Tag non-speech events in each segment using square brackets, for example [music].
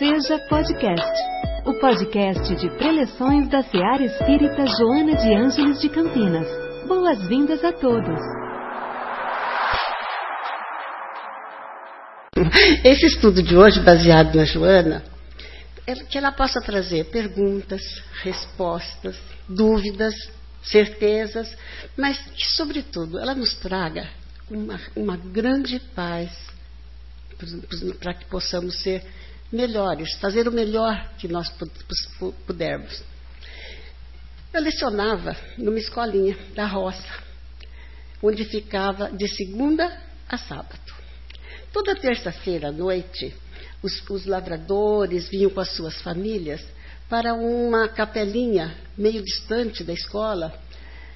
Seja Podcast, o podcast de preleções da Seara Espírita Joana de Ângeles de Campinas. Boas-vindas a todos. Esse estudo de hoje, baseado na Joana, é que ela possa trazer perguntas, respostas, dúvidas, certezas, mas que, sobretudo, ela nos traga uma, uma grande paz para que possamos ser melhores, fazer o melhor que nós pudermos. Eu lecionava numa escolinha da roça, onde ficava de segunda a sábado. Toda terça-feira à noite, os, os lavradores vinham com as suas famílias para uma capelinha meio distante da escola.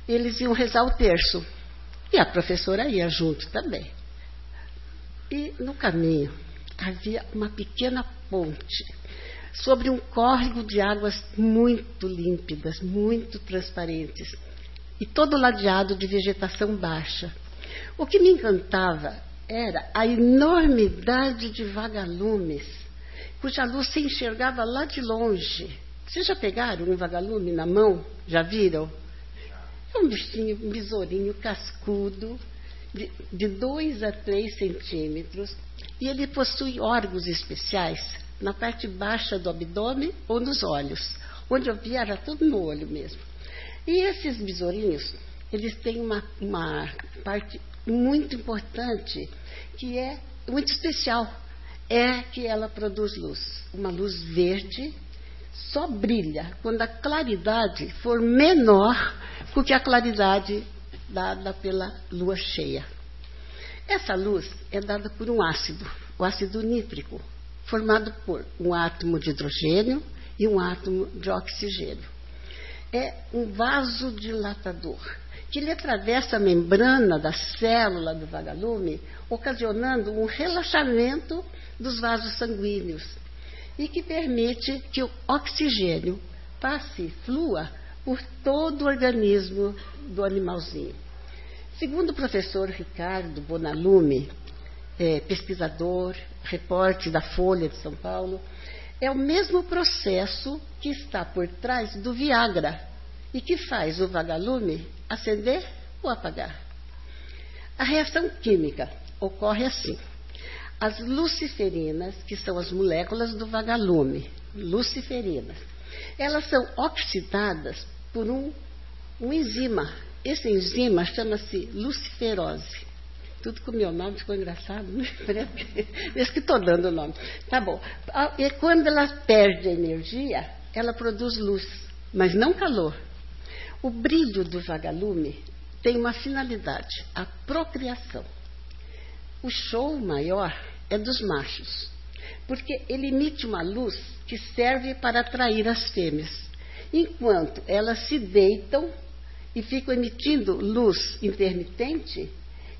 Eles iam rezar o terço. E a professora ia junto também. E no caminho havia uma pequena ponte sobre um córrego de águas muito límpidas, muito transparentes, e todo ladeado de vegetação baixa. O que me encantava era a enormidade de vagalumes, cuja luz se enxergava lá de longe. Vocês já pegaram um vagalume na mão? Já viram? É um bichinho, um besourinho cascudo, de 2 a 3 centímetros, e ele possui órgãos especiais na parte baixa do abdômen ou nos olhos. Onde eu vi era tudo no olho mesmo. E esses besourinhos, eles têm uma, uma parte muito importante, que é muito especial, é que ela produz luz. Uma luz verde só brilha quando a claridade for menor do que a claridade dada pela lua cheia. Essa luz é dada por um ácido, o ácido nítrico, formado por um átomo de hidrogênio e um átomo de oxigênio. É um vasodilatador que lhe atravessa a membrana da célula do vagalume, ocasionando um relaxamento dos vasos sanguíneos e que permite que o oxigênio passe, flua por todo o organismo do animalzinho. Segundo o professor Ricardo Bonalume, é, pesquisador, repórter da Folha de São Paulo, é o mesmo processo que está por trás do Viagra e que faz o vagalume acender ou apagar. A reação química ocorre assim. As luciferinas, que são as moléculas do vagalume, luciferinas, elas são oxidadas por um, um enzima esse enzima chama-se luciferose. Tudo com o meu nome ficou engraçado, né? [laughs] Parece que estou dando o nome. Tá bom. Ah, e quando ela perde energia, ela produz luz, mas não calor. O brilho do vagalume tem uma finalidade, a procriação. O show maior é dos machos, porque ele emite uma luz que serve para atrair as fêmeas. Enquanto elas se deitam e ficam emitindo luz intermitente,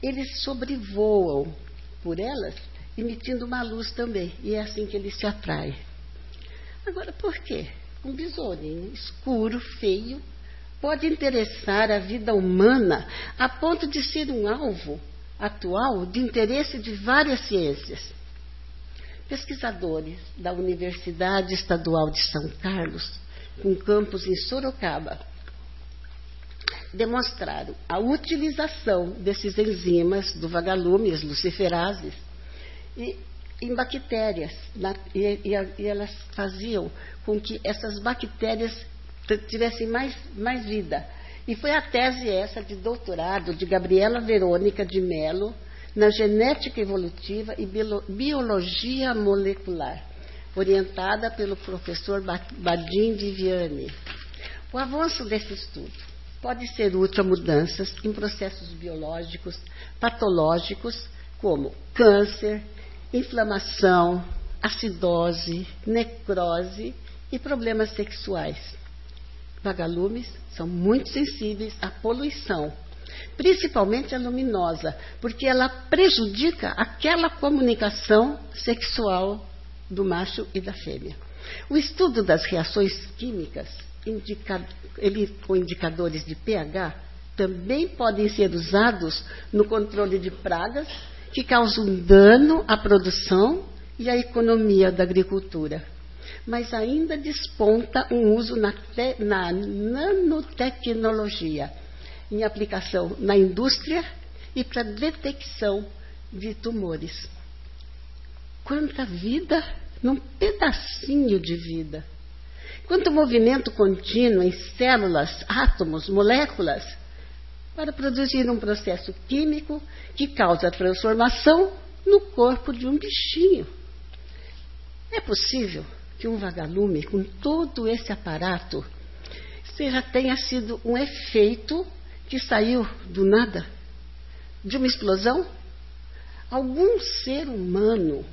eles sobrevoam por elas, emitindo uma luz também. E é assim que eles se atraem. Agora, por quê? Um besourinho escuro, feio, pode interessar a vida humana a ponto de ser um alvo atual de interesse de várias ciências. Pesquisadores da Universidade Estadual de São Carlos, com campus em Sorocaba, demonstraram a utilização desses enzimas do vagalume, as luciferases, e, em bactérias. Na, e, e, e, elas faziam com que essas bactérias tivessem mais, mais vida. E foi a tese essa de doutorado de Gabriela Verônica de Mello na genética evolutiva e biologia molecular, orientada pelo professor Badim de Vianney. O avanço desse estudo pode ser útil a mudanças em processos biológicos patológicos, como câncer, inflamação, acidose, necrose e problemas sexuais. Vagalumes são muito sensíveis à poluição, principalmente a luminosa, porque ela prejudica aquela comunicação sexual do macho e da fêmea. O estudo das reações químicas ele, com indicadores de pH também podem ser usados no controle de pragas que causam dano à produção e à economia da agricultura. mas ainda desponta um uso na, te, na nanotecnologia, em aplicação na indústria e para detecção de tumores. Quanta vida num pedacinho de vida. Quanto movimento contínuo em células, átomos, moléculas, para produzir um processo químico que causa transformação no corpo de um bichinho. É possível que um vagalume com todo esse aparato seja tenha sido um efeito que saiu do nada, de uma explosão? Algum ser humano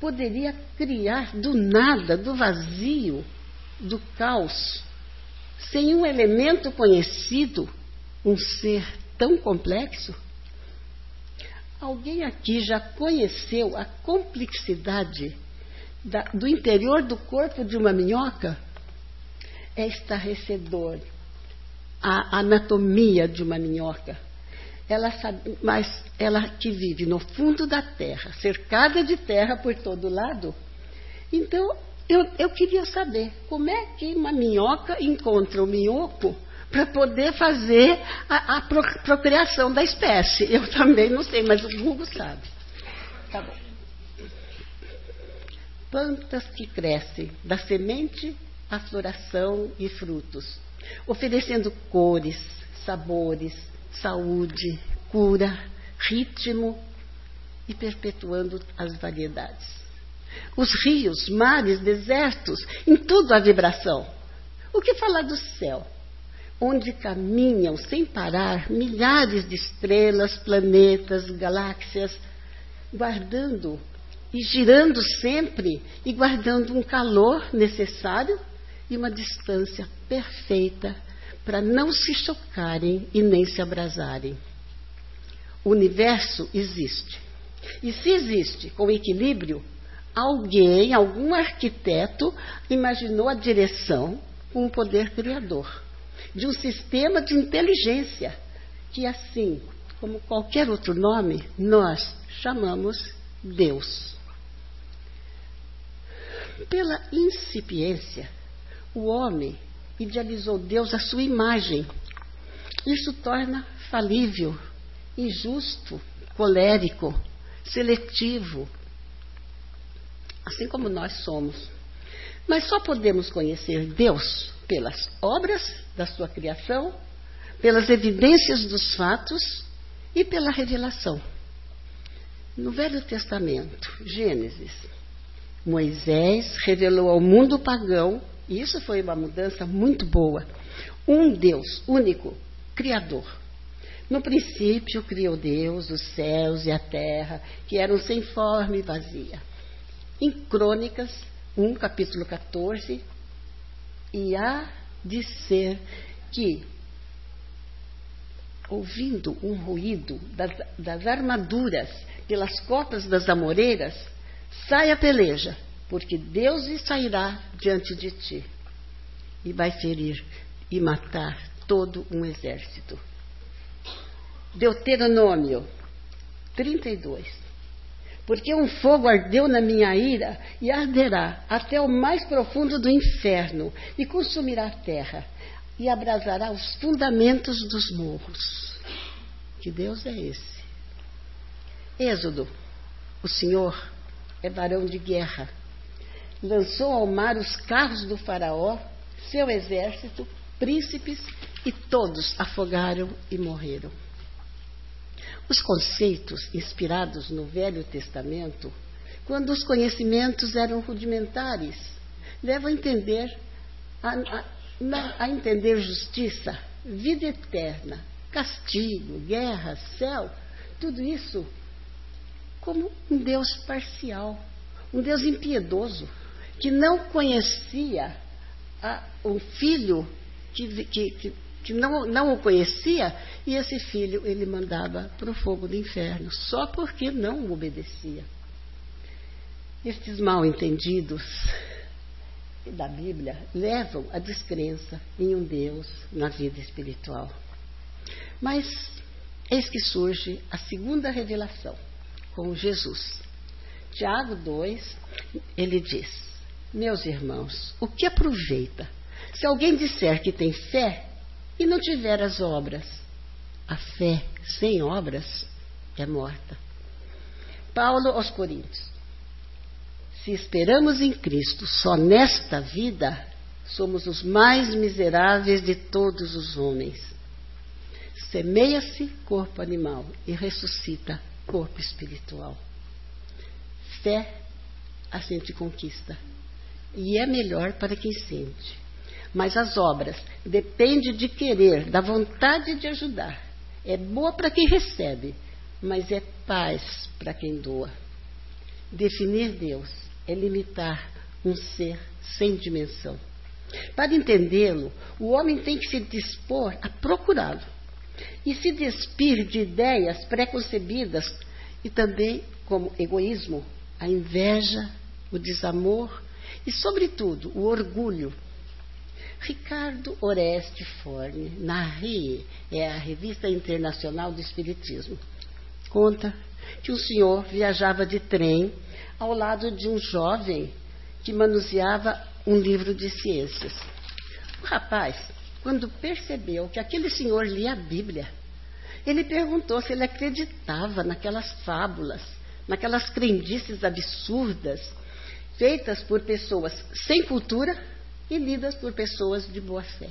poderia criar do nada, do vazio, do caos, sem um elemento conhecido, um ser tão complexo? Alguém aqui já conheceu a complexidade da, do interior do corpo de uma minhoca? É estarrecedor a anatomia de uma minhoca. Ela sabe, mas ela que vive no fundo da terra, cercada de terra por todo lado. Então, eu, eu queria saber como é que uma minhoca encontra o minhoco para poder fazer a, a procriação da espécie. Eu também não sei, mas o Google sabe. Tá bom. Plantas que crescem da semente à floração e frutos, oferecendo cores, sabores, saúde, cura, ritmo e perpetuando as variedades. Os rios, mares, desertos, em tudo há vibração. O que falar do céu? Onde caminham sem parar milhares de estrelas, planetas, galáxias, guardando e girando sempre e guardando um calor necessário e uma distância perfeita para não se chocarem e nem se abrasarem. O universo existe. E se existe com equilíbrio, alguém, algum arquiteto, imaginou a direção com um poder criador de um sistema de inteligência que, assim como qualquer outro nome, nós chamamos Deus. Pela incipiência, o homem idealizou Deus à sua imagem. Isso torna falível, injusto, colérico, seletivo, assim como nós somos. Mas só podemos conhecer Deus pelas obras da sua criação, pelas evidências dos fatos e pela revelação. No Velho Testamento, Gênesis, Moisés revelou ao mundo pagão e isso foi uma mudança muito boa. Um Deus único, Criador. No princípio criou Deus os céus e a terra, que eram sem forma e vazia. Em Crônicas 1, capítulo 14, e há de ser que, ouvindo um ruído das, das armaduras pelas copas das amoreiras, sai a peleja porque Deus sairá diante de ti e vai ferir e matar todo um exército. Deuteronômio 32. Porque um fogo ardeu na minha ira e arderá até o mais profundo do inferno e consumirá a terra e abrasará os fundamentos dos morros. Que Deus é esse? Êxodo. O Senhor é varão de guerra lançou ao mar os carros do Faraó, seu exército, príncipes, e todos afogaram e morreram. Os conceitos inspirados no Velho Testamento, quando os conhecimentos eram rudimentares, levam a entender a, a, a entender justiça, vida eterna, castigo, guerra, céu, tudo isso como um Deus parcial, um Deus impiedoso que não conhecia a, o filho que, que, que, que não, não o conhecia, e esse filho ele mandava para o fogo do inferno, só porque não o obedecia. Estes mal entendidos da Bíblia levam à descrença em um Deus na vida espiritual. Mas eis que surge a segunda revelação com Jesus. Tiago 2, ele diz: Meus irmãos, o que aproveita se alguém disser que tem fé e não tiver as obras? A fé sem obras é morta. Paulo aos Coríntios. Se esperamos em Cristo só nesta vida, somos os mais miseráveis de todos os homens. Semeia-se corpo animal e ressuscita corpo espiritual. Fé a gente conquista. E é melhor para quem sente. Mas as obras dependem de querer, da vontade de ajudar. É boa para quem recebe, mas é paz para quem doa. Definir Deus é limitar um ser sem dimensão. Para entendê-lo, o homem tem que se dispor a procurá-lo e se despir de ideias preconcebidas e também como egoísmo, a inveja, o desamor e, sobretudo, o orgulho. Ricardo Oreste Forne, na RIE, é a Revista Internacional do Espiritismo, conta que o senhor viajava de trem ao lado de um jovem que manuseava um livro de ciências. O rapaz, quando percebeu que aquele senhor lia a Bíblia, ele perguntou se ele acreditava naquelas fábulas, naquelas crendices absurdas, feitas por pessoas sem cultura e lidas por pessoas de boa fé.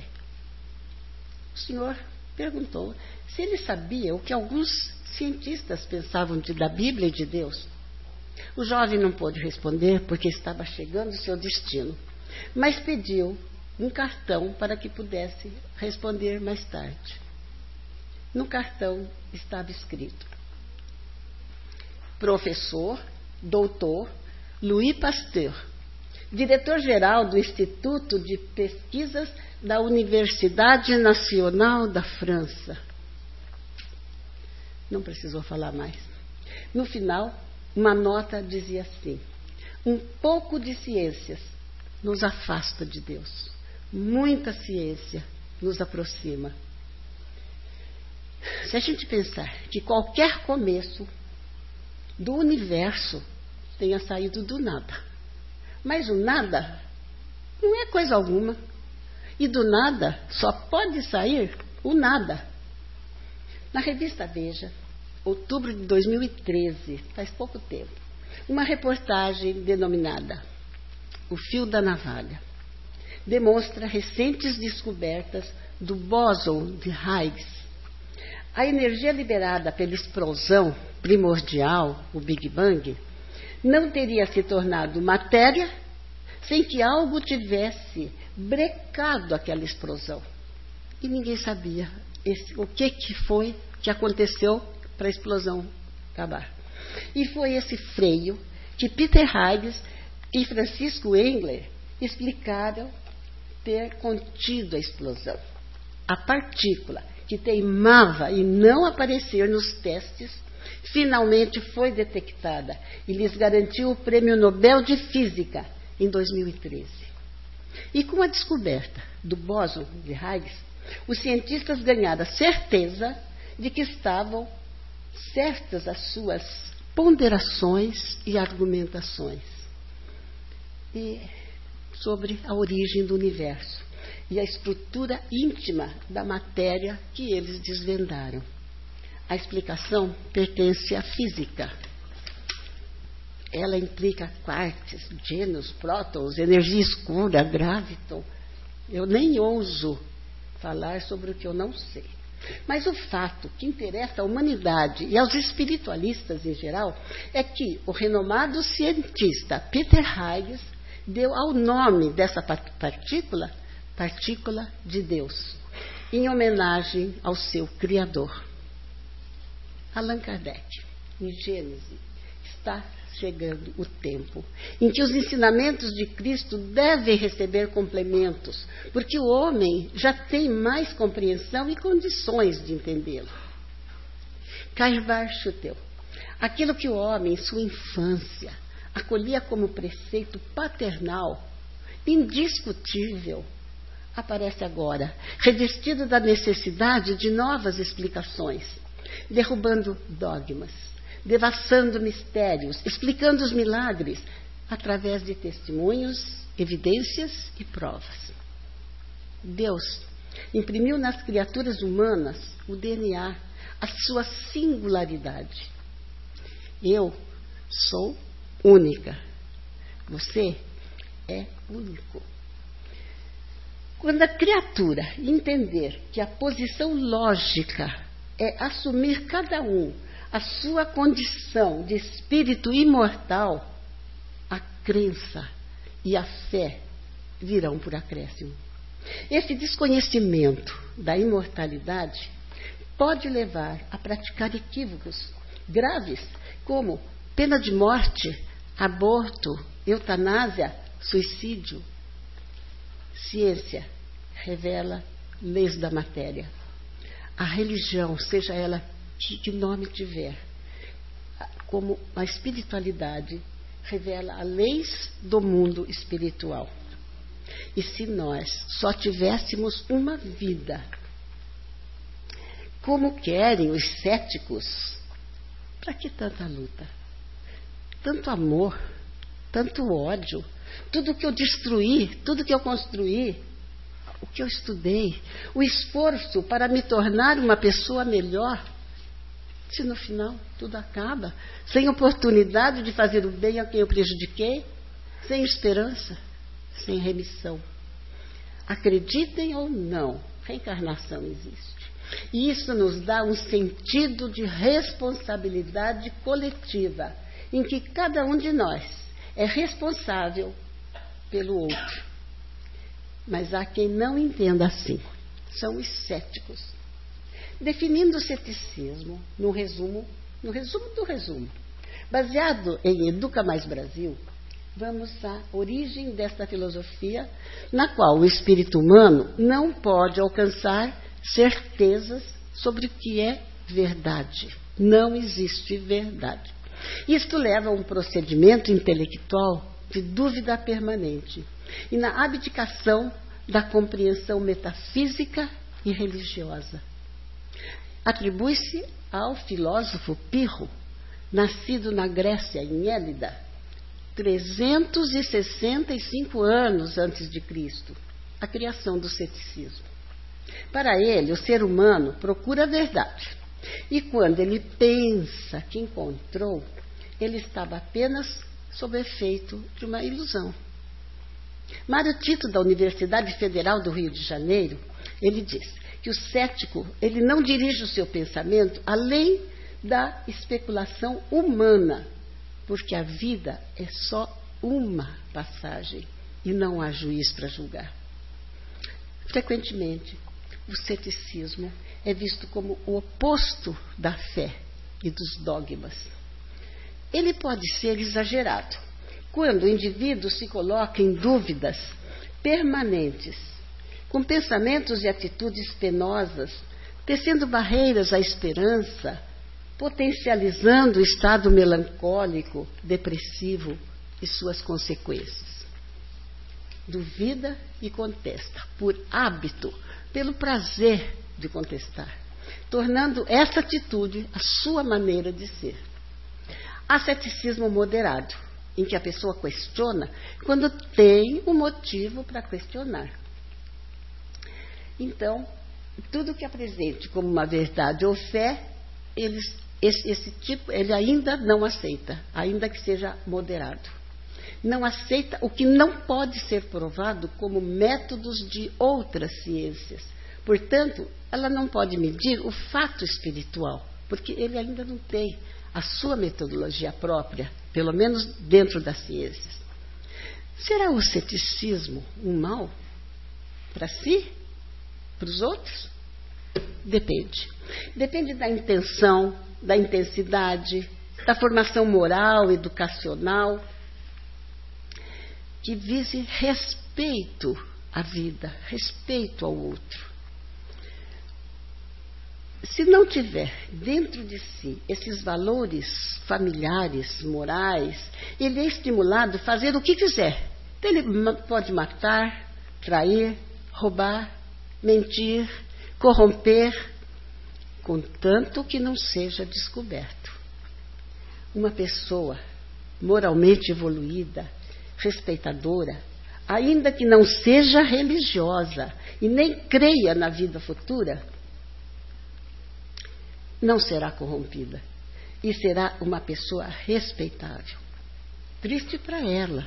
O senhor perguntou se ele sabia o que alguns cientistas pensavam de, da Bíblia e de Deus. O jovem não pôde responder porque estava chegando ao seu destino, mas pediu um cartão para que pudesse responder mais tarde. No cartão estava escrito: Professor, doutor Louis Pasteur, diretor-geral do Instituto de Pesquisas da Universidade Nacional da França. Não precisou falar mais. No final, uma nota dizia assim: um pouco de ciências nos afasta de Deus, muita ciência nos aproxima. Se a gente pensar que qualquer começo do universo tenha saído do nada, mas o nada não é coisa alguma, e do nada só pode sair o nada. Na revista Veja, outubro de 2013, faz pouco tempo, uma reportagem denominada O Fio da Navalha demonstra recentes descobertas do bóson de Higgs. A energia liberada pela explosão primordial, o Big Bang, não teria se tornado matéria sem que algo tivesse brecado aquela explosão. E ninguém sabia esse, o que, que foi que aconteceu para a explosão acabar. E foi esse freio que Peter Higgs e Francisco Engler explicaram ter contido a explosão. A partícula que teimava em não aparecer nos testes finalmente foi detectada e lhes garantiu o Prêmio Nobel de Física em 2013. E com a descoberta do bóson de Higgs, os cientistas ganharam a certeza de que estavam certas as suas ponderações e argumentações e sobre a origem do universo e a estrutura íntima da matéria que eles desvendaram. A explicação pertence à física. Ela implica quarks, gênios, prótons, energia escura, graviton. Eu nem ouso falar sobre o que eu não sei. Mas o fato que interessa à humanidade e aos espiritualistas em geral é que o renomado cientista Peter Higgs deu ao nome dessa partícula partícula de Deus, em homenagem ao seu Criador. Allan Kardec, em Gênesis, está chegando o tempo em que os ensinamentos de Cristo devem receber complementos, porque o homem já tem mais compreensão e condições de entendê-lo. Carvar Chuteu, aquilo que o homem, em sua infância, acolhia como preceito paternal, indiscutível, aparece agora, revestido da necessidade de novas explicações, derrubando dogmas devassando mistérios, explicando os milagres, através de testemunhos, evidências e provas. Deus imprimiu nas criaturas humanas o DNA, a sua singularidade. Eu sou única. Você é único. Quando a criatura entender que a posição lógica é assumir cada um a sua condição de espírito imortal, a crença e a fé virão por acréscimo. Esse desconhecimento da imortalidade pode levar a praticar equívocos graves, como pena de morte, aborto, eutanásia, suicídio. Ciência revela leis da matéria. A religião, seja ela de que nome tiver, como a espiritualidade revela as leis do mundo espiritual. E se nós só tivéssemos uma vida, como querem os céticos, para que tanta luta? Tanto amor, tanto ódio, tudo que eu destruí, tudo que eu construí, o que eu estudei, o esforço para me tornar uma pessoa melhor, se no final tudo acaba, sem oportunidade de fazer o bem a quem eu prejudiquei, sem esperança, sem remissão. Acreditem ou não, reencarnação existe. E isso nos dá um sentido de responsabilidade coletiva, em que cada um de nós é responsável pelo outro. Mas há quem não entenda assim. São os céticos definindo o ceticismo no resumo, no resumo do resumo. Baseado em Educa Mais Brasil, vamos à origem desta filosofia, na qual o espírito humano não pode alcançar certezas sobre o que é verdade. Não existe verdade. Isto leva a um procedimento intelectual de dúvida permanente e na abdicação da compreensão metafísica e religiosa atribui-se ao filósofo Pirro, nascido na Grécia, em Élida, 365 anos antes de Cristo, a criação do ceticismo. Para ele, o ser humano procura a verdade. E quando ele pensa que encontrou, ele estava apenas sob efeito de uma ilusão. Mário Tito, da Universidade Federal do Rio de Janeiro, ele diz: que o cético ele não dirige o seu pensamento além da especulação humana, porque a vida é só uma passagem e não há juiz para julgar. Frequentemente, o ceticismo é visto como o oposto da fé e dos dogmas. Ele pode ser exagerado quando o indivíduo se coloca em dúvidas permanentes com pensamentos e atitudes penosas, tecendo barreiras à esperança, potencializando o estado melancólico, depressivo e suas consequências. Duvida e contesta, por hábito, pelo prazer de contestar, tornando essa atitude a sua maneira de ser. Há moderado, em que a pessoa questiona quando tem um motivo para questionar. Então, tudo que apresente como uma verdade ou fé, eles, esse, esse tipo, ele ainda não aceita, ainda que seja moderado. Não aceita o que não pode ser provado como métodos de outras ciências. Portanto, ela não pode medir o fato espiritual, porque ele ainda não tem a sua metodologia própria, pelo menos dentro das ciências. Será o ceticismo um mal para si? Para os outros? Depende. Depende da intenção, da intensidade, da formação moral, educacional, que vise respeito à vida, respeito ao outro. Se não tiver dentro de si esses valores familiares, morais, ele é estimulado a fazer o que quiser. Ele pode matar, trair, roubar, mentir, corromper, contanto que não seja descoberto. Uma pessoa moralmente evoluída, respeitadora, ainda que não seja religiosa e nem creia na vida futura, não será corrompida e será uma pessoa respeitável. Triste para ela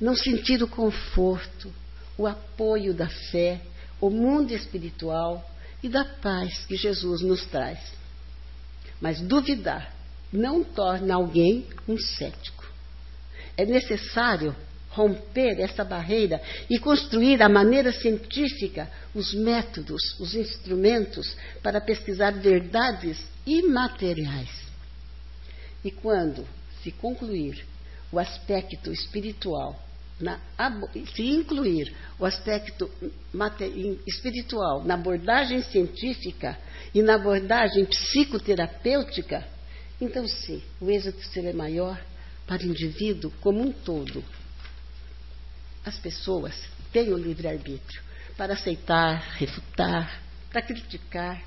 não sentir o conforto, o apoio da fé, o mundo espiritual e da paz que Jesus nos traz. Mas duvidar não torna alguém um cético. É necessário romper essa barreira e construir a maneira científica os métodos, os instrumentos para pesquisar verdades imateriais. E quando se concluir o aspecto espiritual, na, se incluir o aspecto espiritual na abordagem científica e na abordagem psicoterapêutica, então sim, o êxito será maior para o indivíduo como um todo. As pessoas têm o livre-arbítrio para aceitar, refutar, para criticar,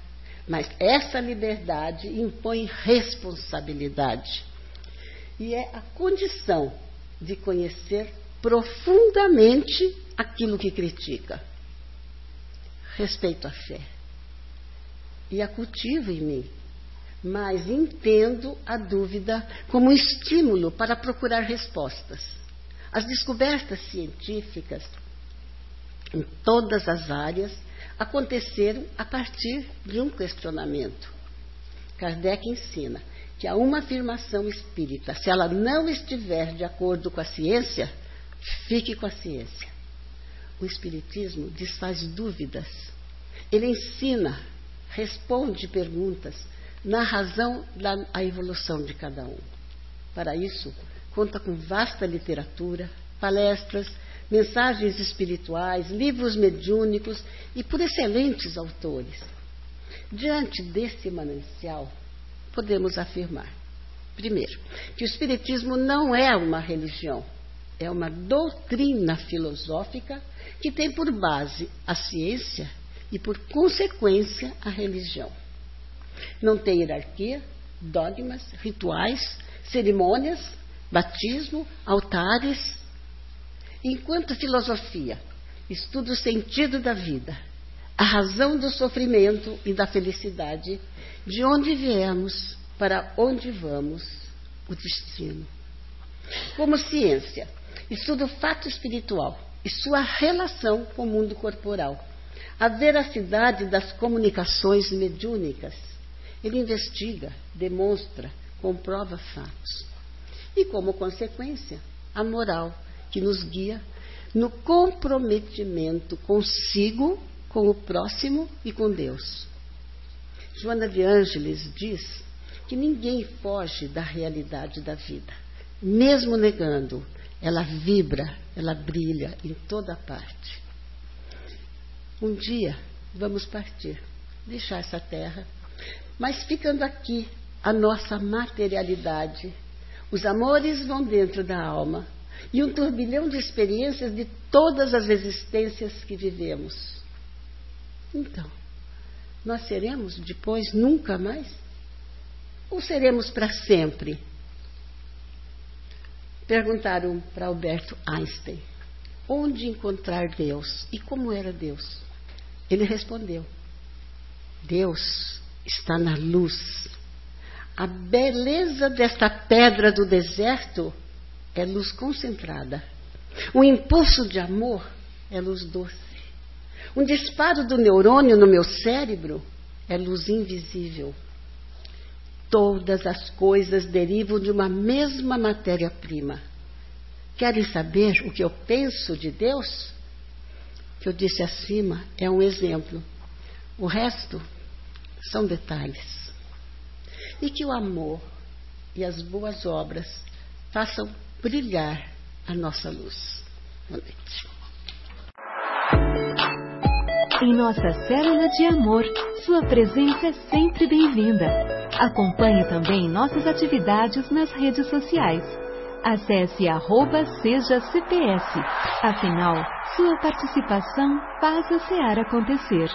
mas essa liberdade impõe responsabilidade. E é a condição de conhecer profundamente aquilo que critica. Respeito a fé. E a cultivo em mim. Mas entendo a dúvida como estímulo para procurar respostas. As descobertas científicas em todas as áreas aconteceram a partir de um questionamento. Kardec ensina que a uma afirmação espírita, se ela não estiver de acordo com a ciência, fique com a ciência. O Espiritismo desfaz dúvidas. Ele ensina, responde perguntas na razão da evolução de cada um. Para isso, conta com vasta literatura, palestras, mensagens espirituais, livros mediúnicos e por excelentes autores. Diante desse manancial, podemos afirmar, primeiro, que o Espiritismo não é uma religião, é uma doutrina filosófica que tem por base a ciência e, por consequência, a religião. Não tem hierarquia, dogmas, rituais, cerimônias, batismo, altares. Enquanto filosofia estuda o sentido da vida, a razão do sofrimento e da felicidade, de onde viemos, para onde vamos, o destino. Como ciência, estuda o fato espiritual e sua relação com o mundo corporal, a veracidade das comunicações mediúnicas. Ele investiga, demonstra, comprova fatos. E, como consequência, a moral que nos guia no comprometimento consigo, com o próximo e com Deus. Joana de Ângeles diz que ninguém foge da realidade da vida, mesmo negando, ela vibra, ela brilha em toda parte. Um dia vamos partir, deixar essa terra, mas ficando aqui a nossa materialidade. Os amores vão dentro da alma e um turbilhão de experiências de todas as existências que vivemos. Então, nós seremos depois nunca mais? Ou seremos para sempre? Perguntaram para Alberto Einstein onde encontrar Deus e como era Deus. Ele respondeu: Deus está na luz. A beleza desta pedra do deserto é luz concentrada. O impulso de amor é luz doce. Um disparo do neurônio no meu cérebro é luz invisível. Todas as coisas derivam de uma mesma matéria-prima. Querem saber o que eu penso de Deus? O que eu disse acima é um exemplo. O resto são detalhes. E que o amor e as boas obras façam brilhar a nossa luz. Boa noite. Em nossa célula de amor, sua presença é sempre bem-vinda. Acompanhe também nossas atividades nas redes sociais. Acesse arroba seja CPS. Afinal, sua participação faz a SEAR acontecer.